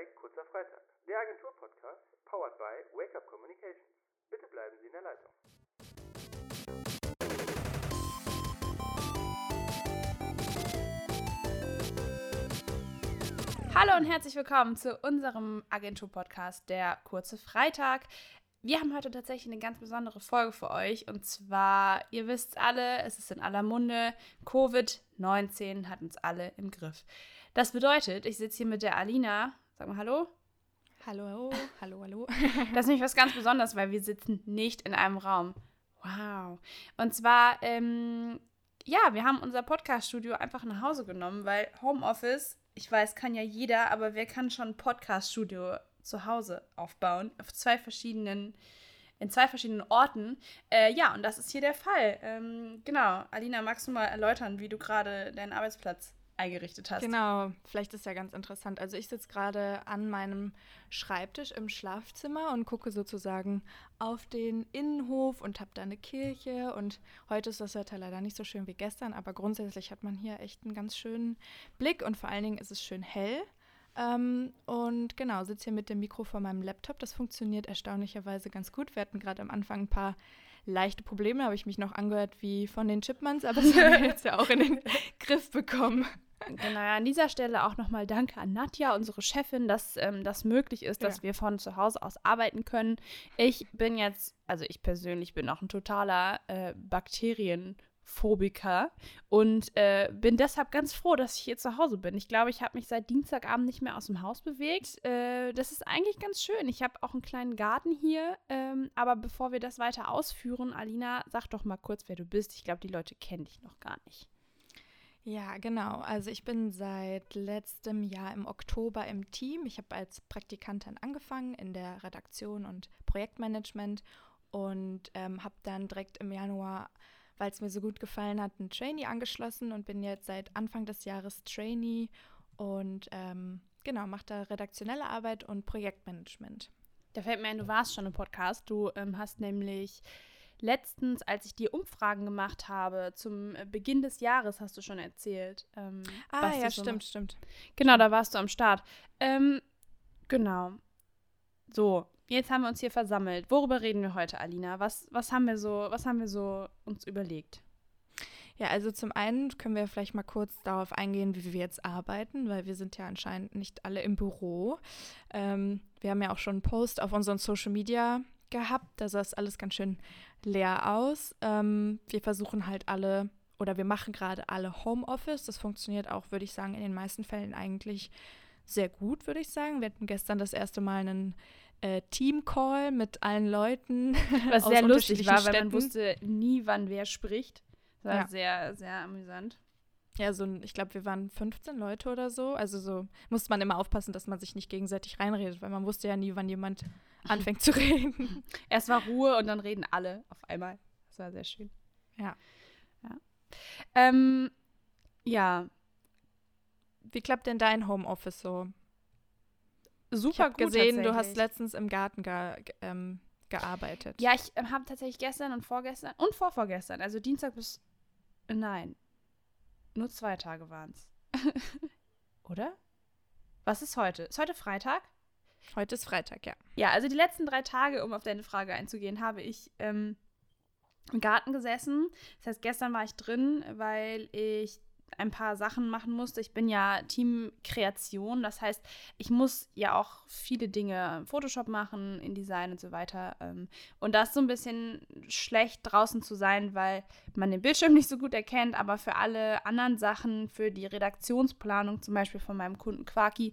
bei Kurzer Freitag, der Agentur-Podcast, powered by Wake Up Communications. Bitte bleiben Sie in der Leitung. Hallo und herzlich willkommen zu unserem Agentur-Podcast, der Kurze Freitag. Wir haben heute tatsächlich eine ganz besondere Folge für euch. Und zwar, ihr wisst alle, es ist in aller Munde, Covid-19 hat uns alle im Griff. Das bedeutet, ich sitze hier mit der Alina. Sag mal Hallo. Hallo, hallo, hallo. Das ist nämlich was ganz Besonderes, weil wir sitzen nicht in einem Raum. Wow. Und zwar, ähm, ja, wir haben unser Podcast-Studio einfach nach Hause genommen, weil Homeoffice, ich weiß, kann ja jeder, aber wer kann schon ein Podcast-Studio zu Hause aufbauen, auf zwei verschiedenen, in zwei verschiedenen Orten. Äh, ja, und das ist hier der Fall. Ähm, genau, Alina, magst du mal erläutern, wie du gerade deinen Arbeitsplatz eingerichtet hast? Genau, vielleicht ist ja ganz interessant. Also ich sitze gerade an meinem Schreibtisch im Schlafzimmer und gucke sozusagen auf den Innenhof und habe da eine Kirche. Und heute ist das Wetter leider nicht so schön wie gestern, aber grundsätzlich hat man hier echt einen ganz schönen Blick und vor allen Dingen ist es schön hell. Ähm, und genau, sitze hier mit dem Mikro vor meinem Laptop. Das funktioniert erstaunlicherweise ganz gut. Wir hatten gerade am Anfang ein paar leichte Probleme, habe ich mich noch angehört wie von den Chipmunks, aber das haben wir jetzt ja auch in den Griff bekommen. Genau, an dieser Stelle auch nochmal Danke an Nadja, unsere Chefin, dass ähm, das möglich ist, dass ja. wir von zu Hause aus arbeiten können. Ich bin jetzt, also ich persönlich bin auch ein totaler äh, Bakterien- Phobiker und äh, bin deshalb ganz froh, dass ich hier zu Hause bin. Ich glaube, ich habe mich seit Dienstagabend nicht mehr aus dem Haus bewegt. Äh, das ist eigentlich ganz schön. Ich habe auch einen kleinen Garten hier. Ähm, aber bevor wir das weiter ausführen, Alina, sag doch mal kurz, wer du bist. Ich glaube, die Leute kennen dich noch gar nicht. Ja, genau. Also ich bin seit letztem Jahr im Oktober im Team. Ich habe als Praktikantin angefangen in der Redaktion und Projektmanagement und ähm, habe dann direkt im Januar weil es mir so gut gefallen hat, ein Trainee angeschlossen und bin jetzt seit Anfang des Jahres Trainee und ähm, genau, mache da redaktionelle Arbeit und Projektmanagement. Da fällt mir ein, du warst schon im Podcast. Du ähm, hast nämlich letztens, als ich die Umfragen gemacht habe, zum Beginn des Jahres, hast du schon erzählt. Ähm, ah, ja, stimmt, stimmt. Genau, da warst du am Start. Ähm, genau. So, Jetzt haben wir uns hier versammelt. Worüber reden wir heute, Alina? Was, was haben wir so, was haben wir so uns überlegt? Ja, also zum einen können wir vielleicht mal kurz darauf eingehen, wie wir jetzt arbeiten, weil wir sind ja anscheinend nicht alle im Büro. Ähm, wir haben ja auch schon einen Post auf unseren Social Media gehabt, da sah es alles ganz schön leer aus. Ähm, wir versuchen halt alle oder wir machen gerade alle Homeoffice. Das funktioniert auch, würde ich sagen, in den meisten Fällen eigentlich sehr gut, würde ich sagen. Wir hatten gestern das erste Mal einen äh, Team-Call mit allen Leuten. Was sehr lustig war, weil man wusste nie, wann wer spricht. Das war ja. sehr, sehr amüsant. Ja, so ein, ich glaube, wir waren 15 Leute oder so. Also so musste man immer aufpassen, dass man sich nicht gegenseitig reinredet, weil man wusste ja nie, wann jemand anfängt zu reden. Erst war Ruhe und dann reden alle auf einmal. Das war sehr schön. Ja. Ja. Ähm, ja. Wie klappt denn dein Homeoffice so? super ich gut gesehen, du hast letztens im Garten ge ähm, gearbeitet. Ja, ich äh, habe tatsächlich gestern und vorgestern und vorvorgestern, also Dienstag bis. Nein. Nur zwei Tage waren es. Oder? Was ist heute? Ist heute Freitag? Heute ist Freitag, ja. Ja, also die letzten drei Tage, um auf deine Frage einzugehen, habe ich ähm, im Garten gesessen. Das heißt, gestern war ich drin, weil ich ein paar Sachen machen musste. Ich bin ja Teamkreation, das heißt, ich muss ja auch viele Dinge Photoshop machen, InDesign und so weiter. Ähm, und das ist so ein bisschen schlecht draußen zu sein, weil man den Bildschirm nicht so gut erkennt, aber für alle anderen Sachen, für die Redaktionsplanung zum Beispiel von meinem Kunden Quarki,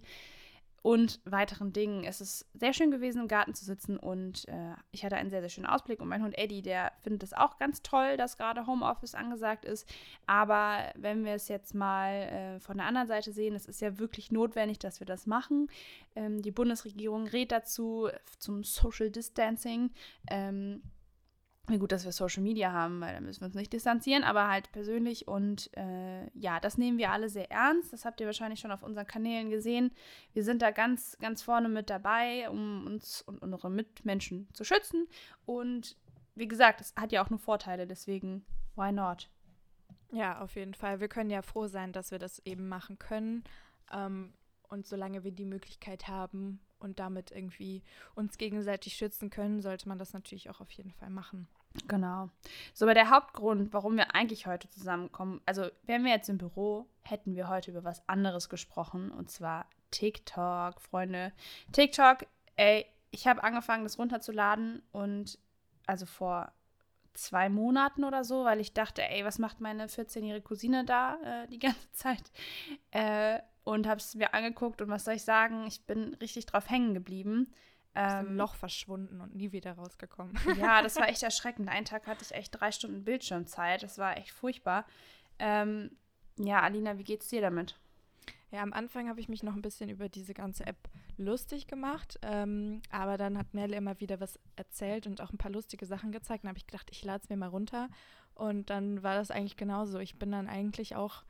und weiteren Dingen. Es ist sehr schön gewesen, im Garten zu sitzen und äh, ich hatte einen sehr, sehr schönen Ausblick. Und mein Hund Eddie, der findet es auch ganz toll, dass gerade Homeoffice angesagt ist. Aber wenn wir es jetzt mal äh, von der anderen Seite sehen, es ist ja wirklich notwendig, dass wir das machen. Ähm, die Bundesregierung rät dazu zum Social Distancing. Ähm, gut, dass wir Social Media haben, weil da müssen wir uns nicht distanzieren, aber halt persönlich. Und äh, ja, das nehmen wir alle sehr ernst. Das habt ihr wahrscheinlich schon auf unseren Kanälen gesehen. Wir sind da ganz, ganz vorne mit dabei, um uns und unsere Mitmenschen zu schützen. Und wie gesagt, es hat ja auch nur Vorteile, deswegen, why not? Ja, auf jeden Fall. Wir können ja froh sein, dass wir das eben machen können. Ähm, Und solange wir die Möglichkeit haben und damit irgendwie uns gegenseitig schützen können, sollte man das natürlich auch auf jeden Fall machen. Genau. So, aber der Hauptgrund, warum wir eigentlich heute zusammenkommen, also wären wir jetzt im Büro, hätten wir heute über was anderes gesprochen und zwar TikTok, Freunde. TikTok, ey, ich habe angefangen, das runterzuladen und also vor zwei Monaten oder so, weil ich dachte, ey, was macht meine 14-jährige Cousine da äh, die ganze Zeit? Äh, und habe es mir angeguckt und was soll ich sagen, ich bin richtig drauf hängen geblieben. Ähm, Loch verschwunden und nie wieder rausgekommen. Ja, das war echt erschreckend. Einen Tag hatte ich echt drei Stunden Bildschirmzeit. Das war echt furchtbar. Ähm, ja, Alina, wie geht's dir damit? Ja, am Anfang habe ich mich noch ein bisschen über diese ganze App lustig gemacht, ähm, aber dann hat Mel immer wieder was erzählt und auch ein paar lustige Sachen gezeigt. Dann habe ich gedacht, ich lade es mir mal runter und dann war das eigentlich genauso. Ich bin dann eigentlich auch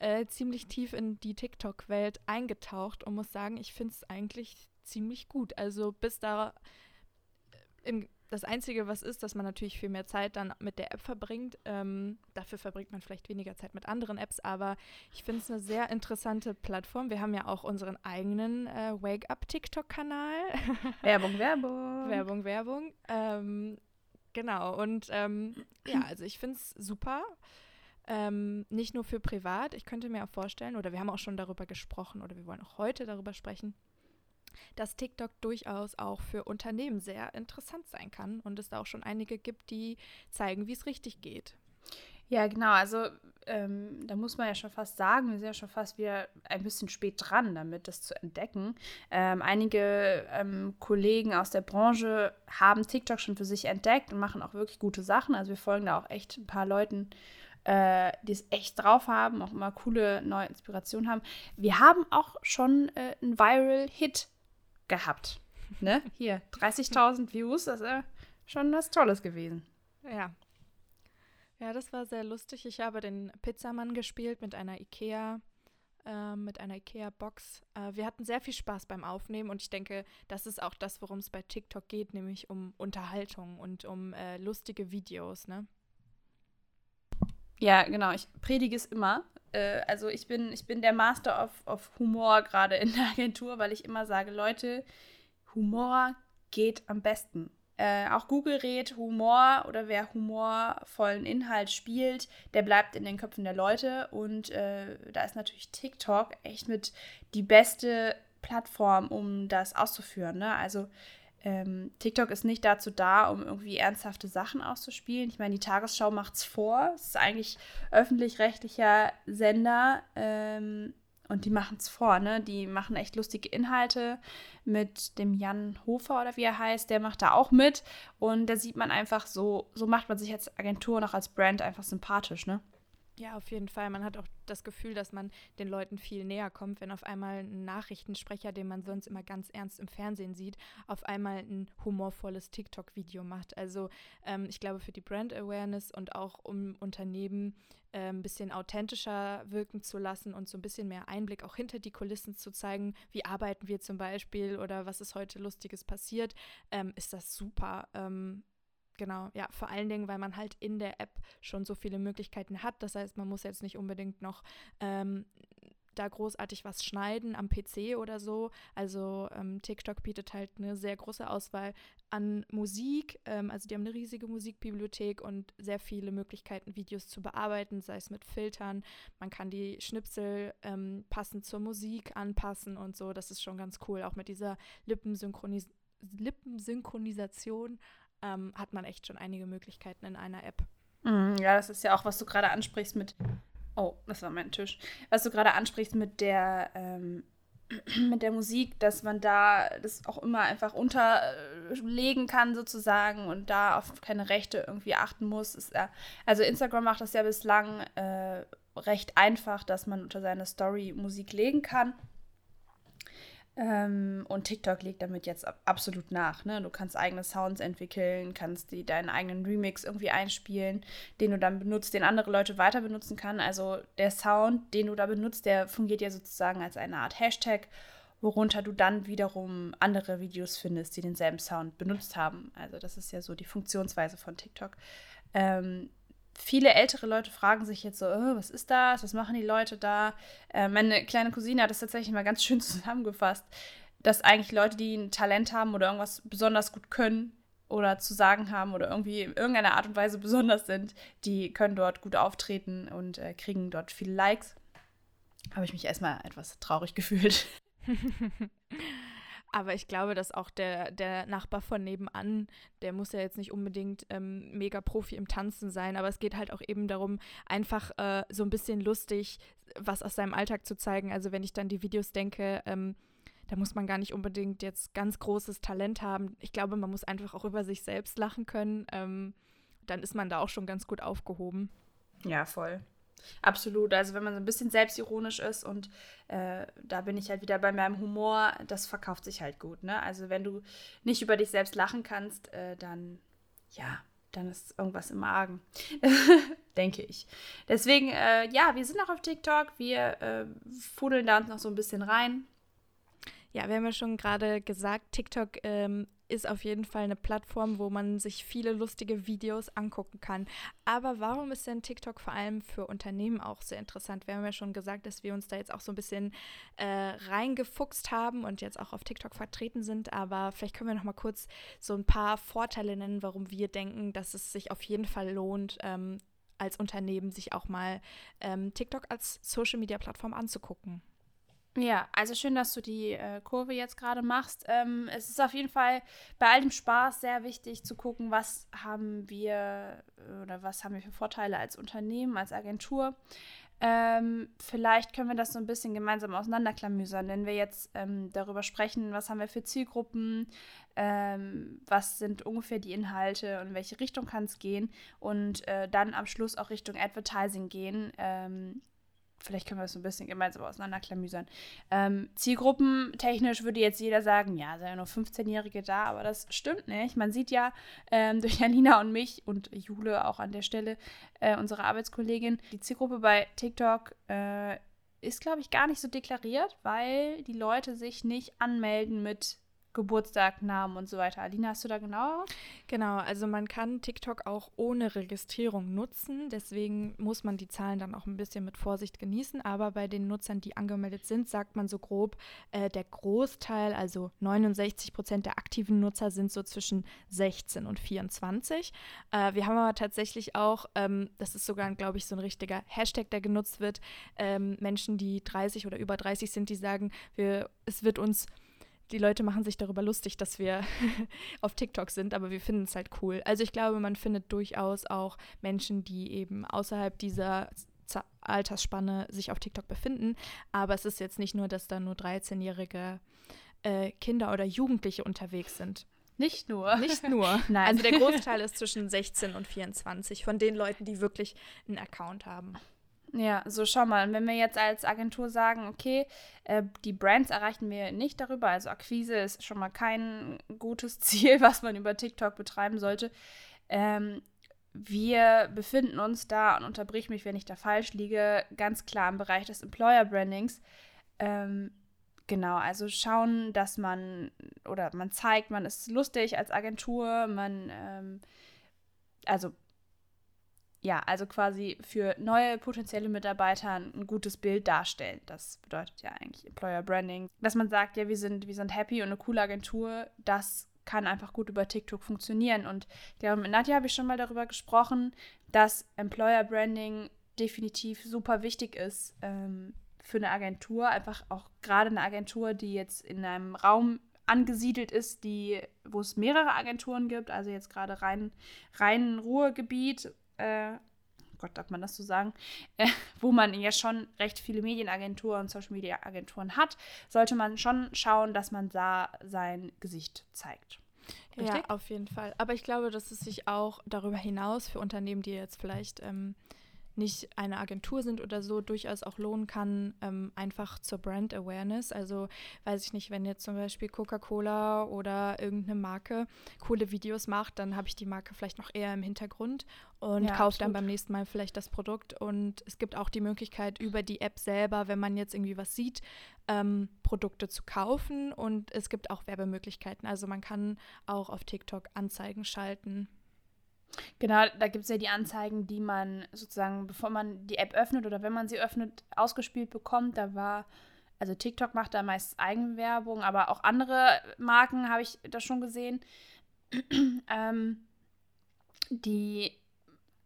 äh, ziemlich tief in die TikTok-Welt eingetaucht und muss sagen, ich finde es eigentlich ziemlich gut. Also bis da äh, im das Einzige, was ist, dass man natürlich viel mehr Zeit dann mit der App verbringt. Ähm, dafür verbringt man vielleicht weniger Zeit mit anderen Apps, aber ich finde es eine sehr interessante Plattform. Wir haben ja auch unseren eigenen äh, Wake-up-TikTok-Kanal. Werbung, Werbung. Werbung, Werbung. Ähm, genau, und ähm, ja, also ich finde es super. Ähm, nicht nur für privat, ich könnte mir auch vorstellen, oder wir haben auch schon darüber gesprochen, oder wir wollen auch heute darüber sprechen, dass TikTok durchaus auch für Unternehmen sehr interessant sein kann und es da auch schon einige gibt, die zeigen, wie es richtig geht. Ja, genau. Also ähm, da muss man ja schon fast sagen, wir sind ja schon fast wieder ein bisschen spät dran, damit das zu entdecken. Ähm, einige ähm, Kollegen aus der Branche haben TikTok schon für sich entdeckt und machen auch wirklich gute Sachen. Also wir folgen da auch echt ein paar Leuten, äh, die es echt drauf haben, auch immer coole neue Inspirationen haben. Wir haben auch schon äh, einen Viral-Hit gehabt. Ne? Hier, 30.000 Views, das ist schon was Tolles gewesen. Ja. Ja, das war sehr lustig. Ich habe den Pizzamann gespielt mit einer Ikea, äh, mit einer Ikea-Box. Äh, wir hatten sehr viel Spaß beim Aufnehmen und ich denke, das ist auch das, worum es bei TikTok geht, nämlich um Unterhaltung und um äh, lustige Videos, ne? Ja, genau. Ich predige es immer. Äh, also ich bin, ich bin der Master of, of Humor gerade in der Agentur, weil ich immer sage, Leute, Humor geht am besten. Äh, auch Google rät Humor oder wer humorvollen Inhalt spielt, der bleibt in den Köpfen der Leute. Und äh, da ist natürlich TikTok echt mit die beste Plattform, um das auszuführen. Ne? Also ähm, TikTok ist nicht dazu da, um irgendwie ernsthafte Sachen auszuspielen. Ich meine, die Tagesschau macht es vor. Es ist eigentlich öffentlich-rechtlicher Sender ähm, und die machen es vor. Ne? Die machen echt lustige Inhalte mit dem Jan Hofer oder wie er heißt. Der macht da auch mit und da sieht man einfach so, so macht man sich als Agentur und auch als Brand einfach sympathisch. Ne? Ja, auf jeden Fall. Man hat auch das Gefühl, dass man den Leuten viel näher kommt, wenn auf einmal ein Nachrichtensprecher, den man sonst immer ganz ernst im Fernsehen sieht, auf einmal ein humorvolles TikTok-Video macht. Also ähm, ich glaube, für die Brand Awareness und auch um Unternehmen äh, ein bisschen authentischer wirken zu lassen und so ein bisschen mehr Einblick auch hinter die Kulissen zu zeigen, wie arbeiten wir zum Beispiel oder was ist heute Lustiges passiert, ähm, ist das super. Ähm, Genau, ja, vor allen Dingen, weil man halt in der App schon so viele Möglichkeiten hat. Das heißt, man muss jetzt nicht unbedingt noch ähm, da großartig was schneiden am PC oder so. Also ähm, TikTok bietet halt eine sehr große Auswahl an Musik. Ähm, also die haben eine riesige Musikbibliothek und sehr viele Möglichkeiten, Videos zu bearbeiten, sei es mit Filtern. Man kann die Schnipsel ähm, passend zur Musik anpassen und so. Das ist schon ganz cool, auch mit dieser Lippensynchronis Lippensynchronisation ähm, hat man echt schon einige Möglichkeiten in einer App. Mhm, ja, das ist ja auch, was du gerade ansprichst mit. Oh, das war mein Tisch. Was du gerade ansprichst mit der. Ähm, mit der Musik, dass man da das auch immer einfach unterlegen kann sozusagen und da auf keine Rechte irgendwie achten muss. Ist, also Instagram macht das ja bislang äh, recht einfach, dass man unter seine Story Musik legen kann. Ähm, und TikTok legt damit jetzt absolut nach. Ne? Du kannst eigene Sounds entwickeln, kannst die, deinen eigenen Remix irgendwie einspielen, den du dann benutzt, den andere Leute weiter benutzen kann. Also der Sound, den du da benutzt, der fungiert ja sozusagen als eine Art Hashtag, worunter du dann wiederum andere Videos findest, die denselben Sound benutzt haben. Also das ist ja so die Funktionsweise von TikTok. Ähm, viele ältere Leute fragen sich jetzt so, oh, was ist das? Was machen die Leute da? Äh, meine kleine Cousine hat das tatsächlich mal ganz schön zusammengefasst, dass eigentlich Leute, die ein Talent haben oder irgendwas besonders gut können oder zu sagen haben oder irgendwie in irgendeiner Art und Weise besonders sind, die können dort gut auftreten und äh, kriegen dort viele Likes. Habe ich mich erstmal etwas traurig gefühlt. Aber ich glaube, dass auch der, der Nachbar von nebenan, der muss ja jetzt nicht unbedingt ähm, mega Profi im Tanzen sein, aber es geht halt auch eben darum, einfach äh, so ein bisschen lustig was aus seinem Alltag zu zeigen. Also wenn ich dann die Videos denke, ähm, da muss man gar nicht unbedingt jetzt ganz großes Talent haben. Ich glaube, man muss einfach auch über sich selbst lachen können. Ähm, dann ist man da auch schon ganz gut aufgehoben. Ja, voll. Absolut. Also wenn man so ein bisschen selbstironisch ist und äh, da bin ich halt wieder bei meinem Humor, das verkauft sich halt gut. Ne? Also wenn du nicht über dich selbst lachen kannst, äh, dann ja, dann ist irgendwas im Magen, denke ich. Deswegen, äh, ja, wir sind auch auf TikTok, wir äh, fudeln da uns noch so ein bisschen rein. Ja, wir haben ja schon gerade gesagt, TikTok ähm, ist auf jeden Fall eine Plattform, wo man sich viele lustige Videos angucken kann. Aber warum ist denn TikTok vor allem für Unternehmen auch sehr interessant? Wir haben ja schon gesagt, dass wir uns da jetzt auch so ein bisschen äh, reingefuchst haben und jetzt auch auf TikTok vertreten sind. Aber vielleicht können wir noch mal kurz so ein paar Vorteile nennen, warum wir denken, dass es sich auf jeden Fall lohnt, ähm, als Unternehmen sich auch mal ähm, TikTok als Social-Media-Plattform anzugucken. Ja, also schön, dass du die äh, Kurve jetzt gerade machst. Ähm, es ist auf jeden Fall bei all dem Spaß sehr wichtig zu gucken, was haben wir oder was haben wir für Vorteile als Unternehmen, als Agentur. Ähm, vielleicht können wir das so ein bisschen gemeinsam auseinanderklamüsern, wenn wir jetzt ähm, darüber sprechen, was haben wir für Zielgruppen, ähm, was sind ungefähr die Inhalte und in welche Richtung kann es gehen und äh, dann am Schluss auch Richtung Advertising gehen ähm, vielleicht können wir das so ein bisschen gemeinsam auseinanderklamüsern. Ähm, Zielgruppentechnisch würde jetzt jeder sagen, ja, sind ja nur 15-Jährige da, aber das stimmt nicht. Man sieht ja ähm, durch Janina und mich und Jule auch an der Stelle, äh, unsere Arbeitskollegin, die Zielgruppe bei TikTok äh, ist, glaube ich, gar nicht so deklariert, weil die Leute sich nicht anmelden mit Geburtstag, Namen und so weiter. Alina, hast du da genauer? Genau, also man kann TikTok auch ohne Registrierung nutzen. Deswegen muss man die Zahlen dann auch ein bisschen mit Vorsicht genießen. Aber bei den Nutzern, die angemeldet sind, sagt man so grob, äh, der Großteil, also 69 Prozent der aktiven Nutzer sind so zwischen 16 und 24. Äh, wir haben aber tatsächlich auch, ähm, das ist sogar, glaube ich, so ein richtiger Hashtag, der genutzt wird, ähm, Menschen, die 30 oder über 30 sind, die sagen, wir, es wird uns die Leute machen sich darüber lustig, dass wir auf TikTok sind, aber wir finden es halt cool. Also ich glaube, man findet durchaus auch Menschen, die eben außerhalb dieser Z Altersspanne sich auf TikTok befinden. Aber es ist jetzt nicht nur, dass da nur 13-jährige äh, Kinder oder Jugendliche unterwegs sind. Nicht nur. Nicht nur. Nein. Also der Großteil ist zwischen 16 und 24 von den Leuten, die wirklich einen Account haben. Ja, so schau mal, wenn wir jetzt als Agentur sagen, okay, äh, die Brands erreichen wir nicht darüber, also Akquise ist schon mal kein gutes Ziel, was man über TikTok betreiben sollte. Ähm, wir befinden uns da, und unterbrich mich, wenn ich da falsch liege, ganz klar im Bereich des Employer Brandings. Ähm, genau, also schauen, dass man oder man zeigt, man ist lustig als Agentur, man, ähm, also ja, also quasi für neue potenzielle Mitarbeiter ein gutes Bild darstellen. Das bedeutet ja eigentlich Employer Branding. Dass man sagt, ja, wir sind, wir sind happy und eine coole Agentur, das kann einfach gut über TikTok funktionieren. Und ich glaube, mit Nadja habe ich schon mal darüber gesprochen, dass Employer Branding definitiv super wichtig ist ähm, für eine Agentur. Einfach auch gerade eine Agentur, die jetzt in einem Raum angesiedelt ist, die, wo es mehrere Agenturen gibt, also jetzt gerade rein, rein Ruhrgebiet äh, Gott, darf man das so sagen, äh, wo man ja schon recht viele Medienagenturen und Social Media Agenturen hat, sollte man schon schauen, dass man da sein Gesicht zeigt. Richtig? Ja, auf jeden Fall. Aber ich glaube, dass es sich auch darüber hinaus für Unternehmen, die jetzt vielleicht ähm, nicht eine Agentur sind oder so, durchaus auch lohnen kann, ähm, einfach zur Brand Awareness. Also weiß ich nicht, wenn jetzt zum Beispiel Coca-Cola oder irgendeine Marke coole Videos macht, dann habe ich die Marke vielleicht noch eher im Hintergrund und ja, kaufe dann beim nächsten Mal vielleicht das Produkt. Und es gibt auch die Möglichkeit, über die App selber, wenn man jetzt irgendwie was sieht, ähm, Produkte zu kaufen. Und es gibt auch Werbemöglichkeiten. Also man kann auch auf TikTok Anzeigen schalten. Genau, da gibt es ja die Anzeigen, die man sozusagen, bevor man die App öffnet oder wenn man sie öffnet, ausgespielt bekommt. Da war, also TikTok macht da meist Eigenwerbung, aber auch andere Marken habe ich da schon gesehen. ähm, die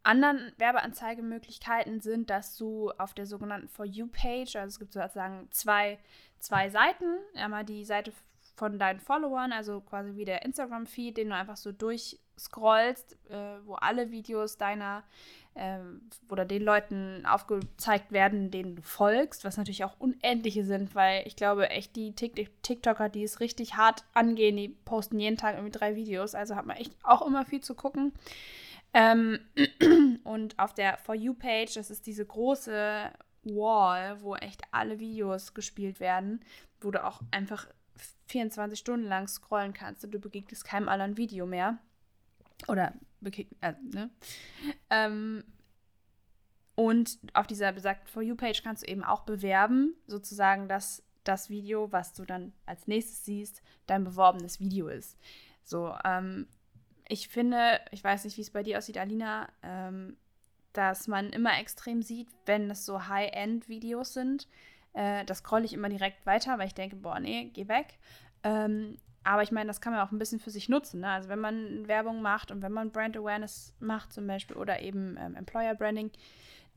anderen Werbeanzeigemöglichkeiten sind, dass du auf der sogenannten For You-Page, also es gibt sozusagen zwei, zwei Seiten, einmal die Seite von deinen Followern, also quasi wie der Instagram-Feed, den du einfach so durchscrollst, äh, wo alle Videos deiner äh, oder den Leuten aufgezeigt werden, denen du folgst, was natürlich auch unendliche sind, weil ich glaube echt, die TikToker, die es richtig hart angehen, die posten jeden Tag irgendwie drei Videos, also hat man echt auch immer viel zu gucken. Ähm, und auf der For You-Page, das ist diese große Wall, wo echt alle Videos gespielt werden, wo du auch einfach 24 Stunden lang scrollen kannst und du begegnest keinem anderen Video mehr. Oder äh, ne? Ähm, und auf dieser besagten For You-Page kannst du eben auch bewerben, sozusagen, dass das Video, was du dann als nächstes siehst, dein beworbenes Video ist. So, ähm, ich finde, ich weiß nicht, wie es bei dir aussieht, Alina, ähm, dass man immer extrem sieht, wenn es so High-End-Videos sind. Äh, das scrolle ich immer direkt weiter, weil ich denke, boah, nee, geh weg. Ähm, aber ich meine, das kann man auch ein bisschen für sich nutzen. Ne? Also wenn man Werbung macht und wenn man Brand Awareness macht zum Beispiel oder eben ähm, Employer Branding,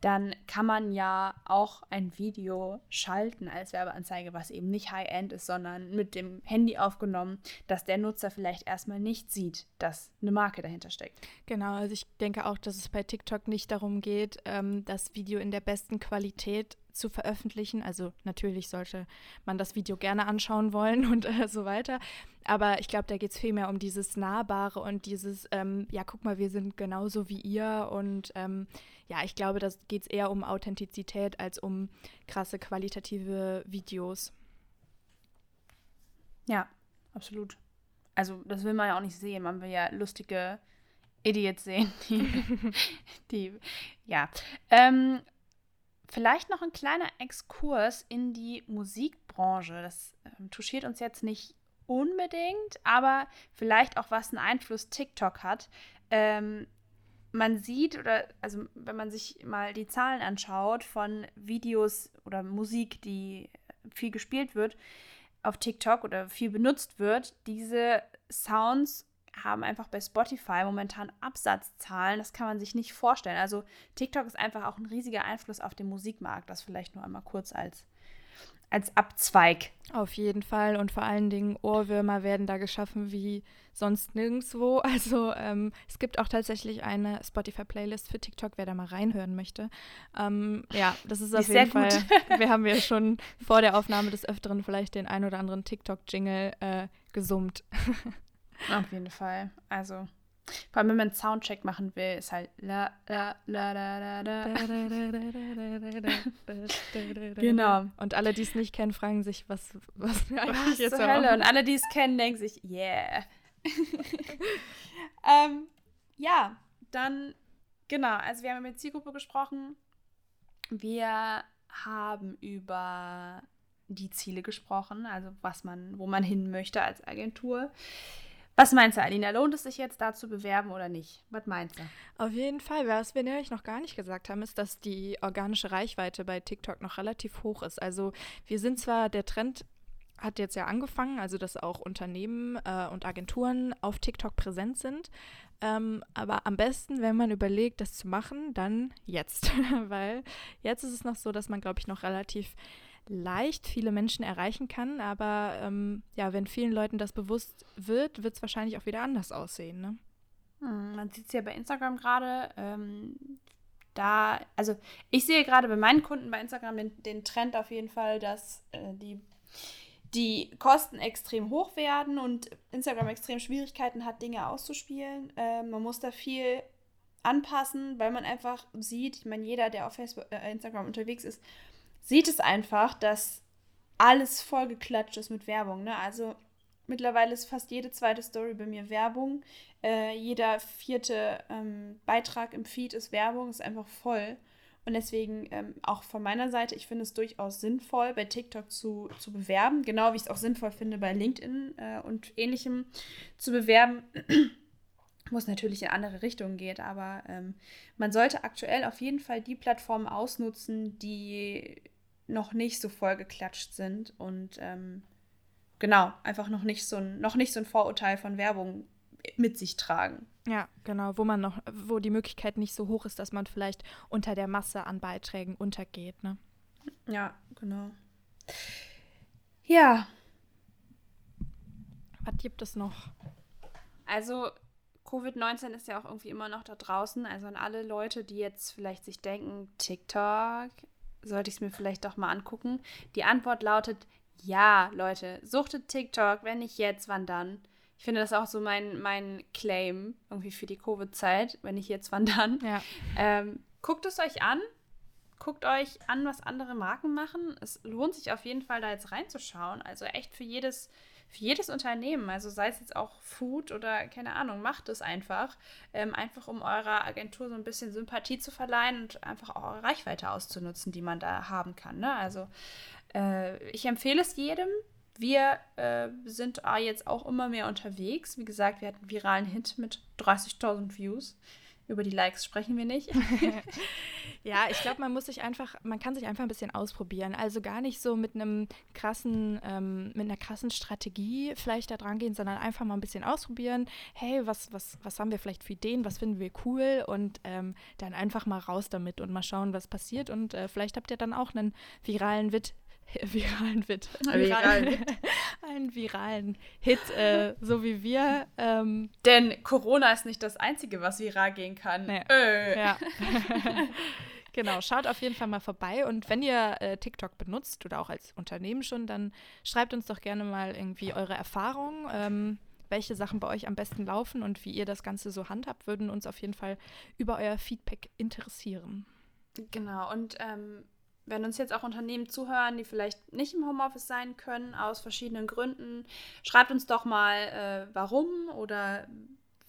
dann kann man ja auch ein Video schalten als Werbeanzeige, was eben nicht High-End ist, sondern mit dem Handy aufgenommen, dass der Nutzer vielleicht erstmal nicht sieht, dass eine Marke dahinter steckt. Genau, also ich denke auch, dass es bei TikTok nicht darum geht, ähm, das Video in der besten Qualität zu veröffentlichen. Also natürlich sollte man das Video gerne anschauen wollen und äh, so weiter. Aber ich glaube, da geht es vielmehr um dieses Nahbare und dieses, ähm, ja, guck mal, wir sind genauso wie ihr. Und ähm, ja, ich glaube, da geht es eher um Authentizität als um krasse qualitative Videos. Ja, absolut. Also das will man ja auch nicht sehen. Man will ja lustige Idiots sehen, die, die ja. Ähm, Vielleicht noch ein kleiner Exkurs in die Musikbranche. Das äh, touchiert uns jetzt nicht unbedingt, aber vielleicht auch, was einen Einfluss TikTok hat. Ähm, man sieht, oder also wenn man sich mal die Zahlen anschaut von Videos oder Musik, die viel gespielt wird auf TikTok oder viel benutzt wird, diese Sounds haben einfach bei Spotify momentan Absatzzahlen, das kann man sich nicht vorstellen. Also TikTok ist einfach auch ein riesiger Einfluss auf den Musikmarkt, das vielleicht nur einmal kurz als, als Abzweig. Auf jeden Fall und vor allen Dingen Ohrwürmer werden da geschaffen wie sonst nirgendwo. Also ähm, es gibt auch tatsächlich eine Spotify-Playlist für TikTok, wer da mal reinhören möchte. Ähm, ja, das ist auf ist jeden Fall. Wir haben ja schon vor der Aufnahme des Öfteren vielleicht den ein oder anderen TikTok-Jingle äh, gesummt. Auf jeden Fall. Also, vor allem, wenn man einen Soundcheck machen will, ist halt la la la la la la. Genau. Und alle, die es nicht kennen, fragen sich, was, was wir eigentlich was jetzt Hölle? Und alle, die es kennen, denken sich, yeah. ähm, ja, dann, genau, also wir haben mit Zielgruppe gesprochen. Wir haben über die Ziele gesprochen, also was man, wo man hin möchte als Agentur. Was meinst du, Alina? Lohnt es sich jetzt da zu bewerben oder nicht? Was meinst du? Auf jeden Fall. Was wir nämlich noch gar nicht gesagt haben, ist, dass die organische Reichweite bei TikTok noch relativ hoch ist. Also wir sind zwar, der Trend hat jetzt ja angefangen, also dass auch Unternehmen äh, und Agenturen auf TikTok präsent sind. Ähm, aber am besten, wenn man überlegt, das zu machen, dann jetzt. Weil jetzt ist es noch so, dass man, glaube ich, noch relativ leicht viele Menschen erreichen kann. Aber ähm, ja, wenn vielen Leuten das bewusst wird, wird es wahrscheinlich auch wieder anders aussehen. Ne? Hm, man sieht es ja bei Instagram gerade. Ähm, da, also ich sehe gerade bei meinen Kunden bei Instagram den, den Trend auf jeden Fall, dass äh, die, die Kosten extrem hoch werden und Instagram extrem Schwierigkeiten hat, Dinge auszuspielen. Äh, man muss da viel anpassen, weil man einfach sieht, ich meine, jeder, der auf Facebook, äh, Instagram unterwegs ist, sieht es einfach, dass alles vollgeklatscht ist mit Werbung. Ne? Also mittlerweile ist fast jede zweite Story bei mir Werbung. Äh, jeder vierte ähm, Beitrag im Feed ist Werbung, ist einfach voll. Und deswegen ähm, auch von meiner Seite, ich finde es durchaus sinnvoll, bei TikTok zu, zu bewerben, genau wie ich es auch sinnvoll finde, bei LinkedIn äh, und ähnlichem zu bewerben. wo es natürlich in andere Richtungen geht, aber ähm, man sollte aktuell auf jeden Fall die Plattformen ausnutzen, die noch nicht so vollgeklatscht sind und ähm, genau, einfach noch nicht so ein, noch nicht so ein Vorurteil von Werbung mit sich tragen. Ja, genau, wo man noch, wo die Möglichkeit nicht so hoch ist, dass man vielleicht unter der Masse an Beiträgen untergeht, ne? Ja, genau. Ja. Was gibt es noch? Also, Covid-19 ist ja auch irgendwie immer noch da draußen. Also an alle Leute, die jetzt vielleicht sich denken, TikTok, sollte ich es mir vielleicht doch mal angucken. Die Antwort lautet ja, Leute, suchtet TikTok, wenn nicht jetzt, wann dann? Ich finde das auch so mein, mein Claim irgendwie für die Covid-Zeit, wenn nicht jetzt, wann dann. Ja. Ähm, guckt es euch an. Guckt euch an, was andere Marken machen. Es lohnt sich auf jeden Fall, da jetzt reinzuschauen. Also echt für jedes, für jedes Unternehmen. Also sei es jetzt auch Food oder keine Ahnung, macht es einfach. Ähm, einfach um eurer Agentur so ein bisschen Sympathie zu verleihen und einfach auch eure Reichweite auszunutzen, die man da haben kann. Ne? Also äh, ich empfehle es jedem. Wir äh, sind jetzt auch immer mehr unterwegs. Wie gesagt, wir hatten einen viralen Hit mit 30.000 Views. Über die Likes sprechen wir nicht. ja, ich glaube, man muss sich einfach, man kann sich einfach ein bisschen ausprobieren. Also gar nicht so mit einem krassen, ähm, mit einer krassen Strategie vielleicht da dran gehen, sondern einfach mal ein bisschen ausprobieren. Hey, was, was, was haben wir vielleicht für Ideen, was finden wir cool und ähm, dann einfach mal raus damit und mal schauen, was passiert. Und äh, vielleicht habt ihr dann auch einen viralen Wit viralen Hit. Viralen Hit. Einen viralen Hit, äh, so wie wir. Ähm. Denn Corona ist nicht das Einzige, was viral gehen kann. Nee. Äh. Ja. genau, schaut auf jeden Fall mal vorbei. Und wenn ihr äh, TikTok benutzt oder auch als Unternehmen schon, dann schreibt uns doch gerne mal irgendwie eure Erfahrungen. Ähm, welche Sachen bei euch am besten laufen und wie ihr das Ganze so handhabt, würden uns auf jeden Fall über euer Feedback interessieren. Genau, und ähm, wenn uns jetzt auch Unternehmen zuhören, die vielleicht nicht im Homeoffice sein können, aus verschiedenen Gründen, schreibt uns doch mal, äh, warum oder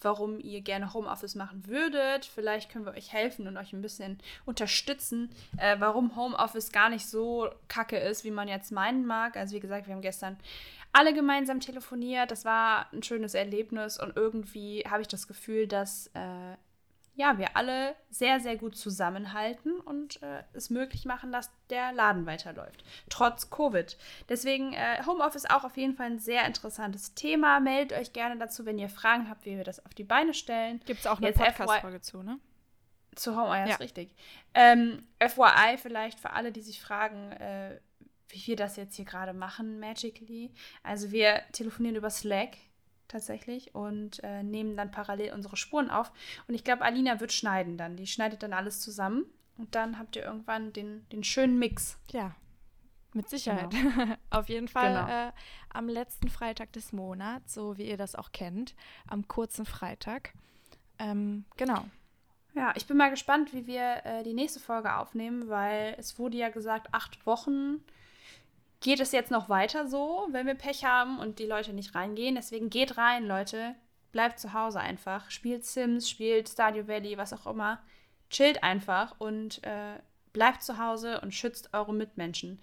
warum ihr gerne Homeoffice machen würdet. Vielleicht können wir euch helfen und euch ein bisschen unterstützen, äh, warum Homeoffice gar nicht so kacke ist, wie man jetzt meinen mag. Also wie gesagt, wir haben gestern alle gemeinsam telefoniert. Das war ein schönes Erlebnis und irgendwie habe ich das Gefühl, dass äh, ja, wir alle sehr, sehr gut zusammenhalten und äh, es möglich machen, dass der Laden weiterläuft. Trotz Covid. Deswegen äh, Homeoffice auch auf jeden Fall ein sehr interessantes Thema. Meldet euch gerne dazu, wenn ihr Fragen habt, wie wir das auf die Beine stellen. Gibt es auch eine Podcast-Folge zu, ne? Zu Home, ja, ist richtig. Ähm, FYI vielleicht für alle, die sich fragen, äh, wie wir das jetzt hier gerade machen, Magically. Also wir telefonieren über Slack tatsächlich und äh, nehmen dann parallel unsere Spuren auf. Und ich glaube, Alina wird schneiden dann. Die schneidet dann alles zusammen und dann habt ihr irgendwann den, den schönen Mix. Ja, mit Sicherheit. Genau. Auf jeden Fall genau. äh, am letzten Freitag des Monats, so wie ihr das auch kennt, am kurzen Freitag. Ähm, genau. Ja, ich bin mal gespannt, wie wir äh, die nächste Folge aufnehmen, weil es wurde ja gesagt, acht Wochen geht es jetzt noch weiter so, wenn wir Pech haben und die Leute nicht reingehen. Deswegen geht rein, Leute. Bleibt zu Hause einfach. Spielt Sims, spielt Stardew Valley, was auch immer. Chillt einfach und äh, bleibt zu Hause und schützt eure Mitmenschen.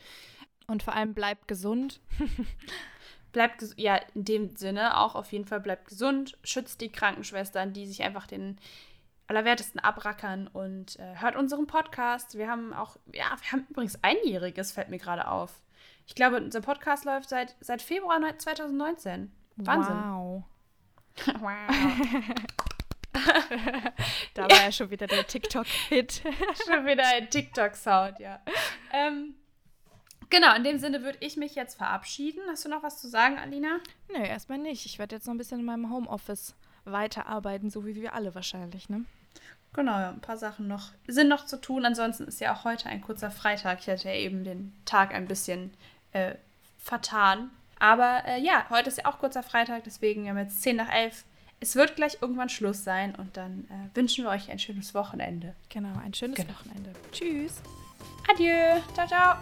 Und vor allem bleibt gesund. bleibt, ja, in dem Sinne auch auf jeden Fall bleibt gesund. Schützt die Krankenschwestern, die sich einfach den Allerwertesten abrackern und äh, hört unseren Podcast. Wir haben auch, ja, wir haben übrigens Einjähriges, fällt mir gerade auf. Ich glaube, unser Podcast läuft seit, seit Februar 2019. Wahnsinn. Wow. wow. da war ja schon wieder der TikTok-Hit. schon wieder ein TikTok-Sound, ja. Ähm, genau, in dem Sinne würde ich mich jetzt verabschieden. Hast du noch was zu sagen, Alina? Nö, erstmal nicht. Ich werde jetzt noch ein bisschen in meinem Homeoffice weiterarbeiten, so wie wir alle wahrscheinlich, ne? Genau, ja, ein paar Sachen noch sind noch zu tun. Ansonsten ist ja auch heute ein kurzer Freitag. Ich hatte ja eben den Tag ein bisschen äh, vertan. Aber äh, ja, heute ist ja auch kurzer Freitag, deswegen haben wir jetzt 10 nach 11. Es wird gleich irgendwann Schluss sein und dann äh, wünschen wir euch ein schönes Wochenende. Genau, ein schönes genau. Wochenende. Tschüss. Adieu. Ciao, ciao.